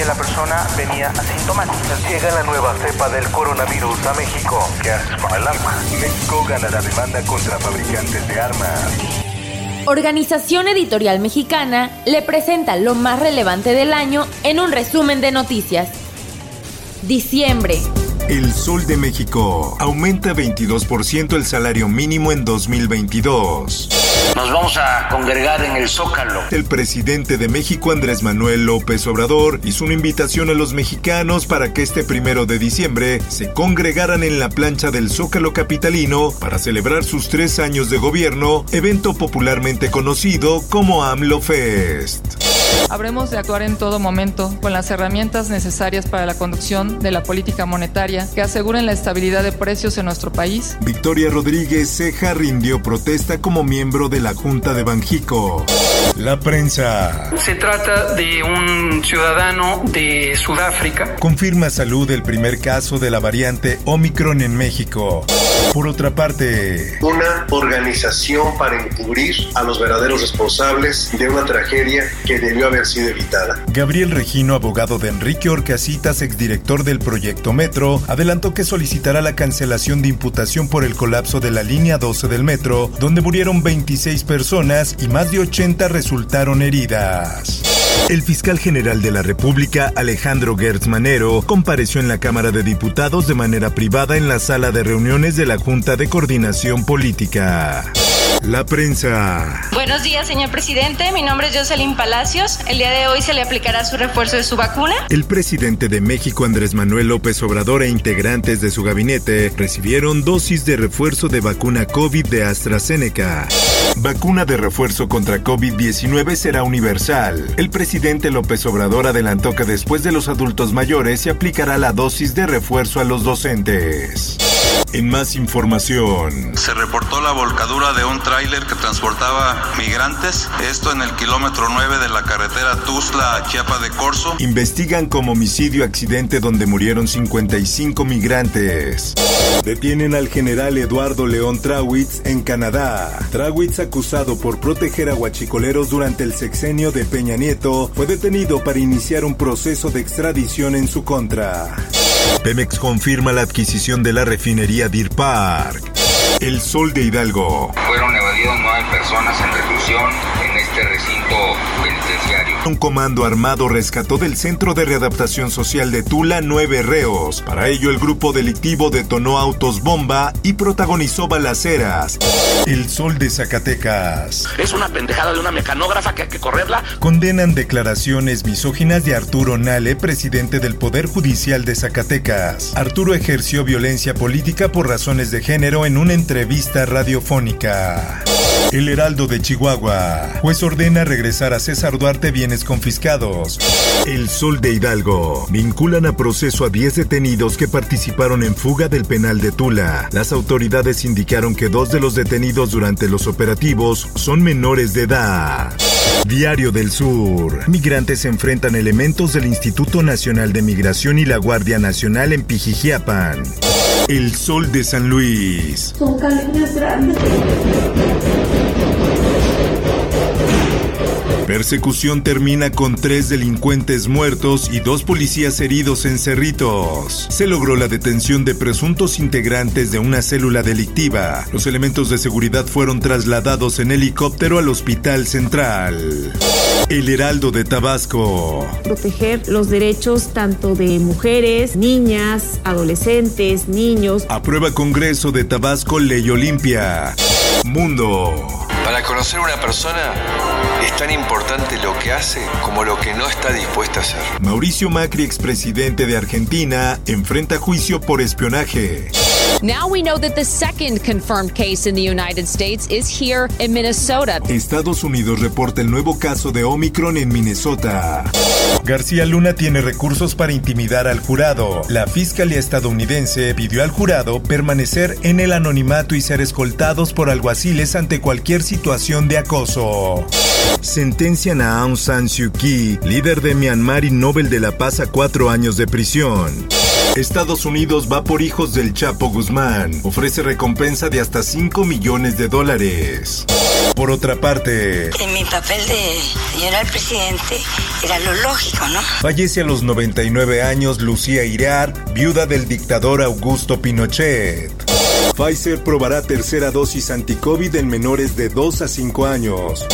Que la persona venía asintomática. Llega la nueva cepa del coronavirus a México. ¿Qué haces con el arma? México gana la demanda contra fabricantes de armas. Organización Editorial Mexicana le presenta lo más relevante del año en un resumen de noticias. Diciembre. El Sol de México aumenta 22% el salario mínimo en 2022. Nos vamos a congregar en el Zócalo. El presidente de México, Andrés Manuel López Obrador, hizo una invitación a los mexicanos para que este primero de diciembre se congregaran en la plancha del Zócalo Capitalino para celebrar sus tres años de gobierno, evento popularmente conocido como AMLO Fest. Habremos de actuar en todo momento con las herramientas necesarias para la conducción de la política monetaria que aseguren la estabilidad de precios en nuestro país. Victoria Rodríguez Ceja rindió protesta como miembro de la Junta de Banjico. La prensa. Se trata de un ciudadano de Sudáfrica. Confirma salud el primer caso de la variante Omicron en México. Por otra parte, una organización para encubrir a los verdaderos responsables de una tragedia que debió haber sido evitada. Gabriel Regino, abogado de Enrique Orcasitas, exdirector del proyecto Metro, adelantó que solicitará la cancelación de imputación por el colapso de la línea 12 del metro, donde murieron 26 personas y más de 80 resultaron heridas. El fiscal general de la República, Alejandro Gertz Manero, compareció en la Cámara de Diputados de manera privada en la sala de reuniones de la Junta de Coordinación Política. La prensa. Buenos días, señor presidente. Mi nombre es Jocelyn Palacios. El día de hoy se le aplicará su refuerzo de su vacuna. El presidente de México, Andrés Manuel López Obrador, e integrantes de su gabinete recibieron dosis de refuerzo de vacuna COVID de AstraZeneca. Vacuna de refuerzo contra COVID-19 será universal. El presidente López Obrador adelantó que después de los adultos mayores se aplicará la dosis de refuerzo a los docentes. En más información. Se reportó la volcadura de un tráiler que transportaba migrantes, esto en el kilómetro 9 de la carretera Tuzla a Chiapa de Corzo. Investigan como homicidio accidente donde murieron 55 migrantes. Detienen al general Eduardo León Trawitz en Canadá. Trawitz, acusado por proteger a huachicoleros durante el sexenio de Peña Nieto, fue detenido para iniciar un proceso de extradición en su contra. Pemex confirma la adquisición de la refinería Deer Park. El Sol de Hidalgo. Fueron evadidos nueve personas en reclusión en este recinto penitenciario. Un comando armado rescató del Centro de Readaptación Social de Tula nueve reos. Para ello, el grupo delictivo detonó autos bomba y protagonizó balaceras. El Sol de Zacatecas. Es una pendejada de una mecanógrafa que hay que correrla. Condenan declaraciones misóginas de Arturo Nale, presidente del Poder Judicial de Zacatecas. Arturo ejerció violencia política por razones de género en una entrevista radiofónica. El Heraldo de Chihuahua. Juez ordena regresar a César Duarte bienes confiscados. El Sol de Hidalgo. Vinculan a proceso a 10 detenidos que participaron en fuga del penal de Tula. Las autoridades indicaron que dos de los detenidos durante los operativos son menores de edad. Diario del Sur. Migrantes enfrentan elementos del Instituto Nacional de Migración y la Guardia Nacional en Pijijiapan. El Sol de San Luis. Son grandes. Persecución termina con tres delincuentes muertos y dos policías heridos en Cerritos. Se logró la detención de presuntos integrantes de una célula delictiva. Los elementos de seguridad fueron trasladados en helicóptero al Hospital Central. El Heraldo de Tabasco. Proteger los derechos tanto de mujeres, niñas, adolescentes, niños. Aprueba Congreso de Tabasco Ley Olimpia. Mundo. Para conocer una persona es tan importante lo que hace como lo que no está dispuesta a hacer. Mauricio Macri, expresidente de Argentina, enfrenta juicio por espionaje. Now we know that the second confirmed case in the United States is here in Minnesota. Estados Unidos reporta el nuevo caso de Omicron en Minnesota. García Luna tiene recursos para intimidar al jurado. La Fiscalía estadounidense pidió al jurado permanecer en el anonimato y ser escoltados por alguaciles ante cualquier situación de acoso. Sentencian a Aung San Suu Kyi, líder de Myanmar y Nobel de la Paz, a cuatro años de prisión. Estados Unidos va por hijos del Chapo Guzmán. Ofrece recompensa de hasta 5 millones de dólares. Por otra parte, En mi papel de señora al presidente era lo lógico, ¿no? fallece a los 99 años Lucía Irar, viuda del dictador Augusto Pinochet. Pfizer probará tercera dosis anti-COVID en menores de 2 a 5 años.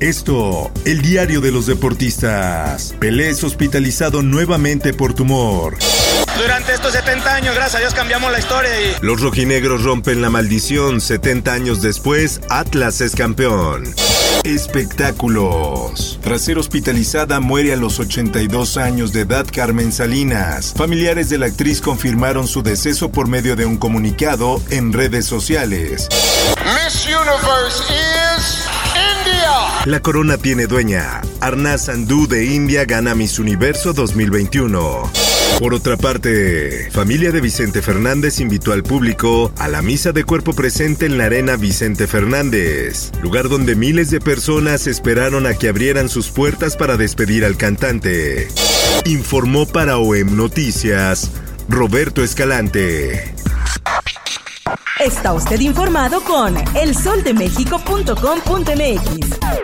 Esto, el diario de los deportistas. Pelé es hospitalizado nuevamente por tumor. Durante estos 70 años, gracias a Dios, cambiamos la historia y Los rojinegros rompen la maldición. 70 años después, Atlas es campeón. Espectáculos. Tras ser hospitalizada, muere a los 82 años de edad Carmen Salinas. Familiares de la actriz confirmaron su deceso por medio de un comunicado en redes sociales. Miss Universe is India. La corona tiene dueña. Arnaz Sandhu de India gana Miss Universo 2021. Por otra parte, familia de Vicente Fernández invitó al público a la misa de cuerpo presente en la arena Vicente Fernández, lugar donde miles de personas esperaron a que abrieran sus puertas para despedir al cantante. Informó para OEM Noticias Roberto Escalante. Está usted informado con elsoldemexico.com.mx.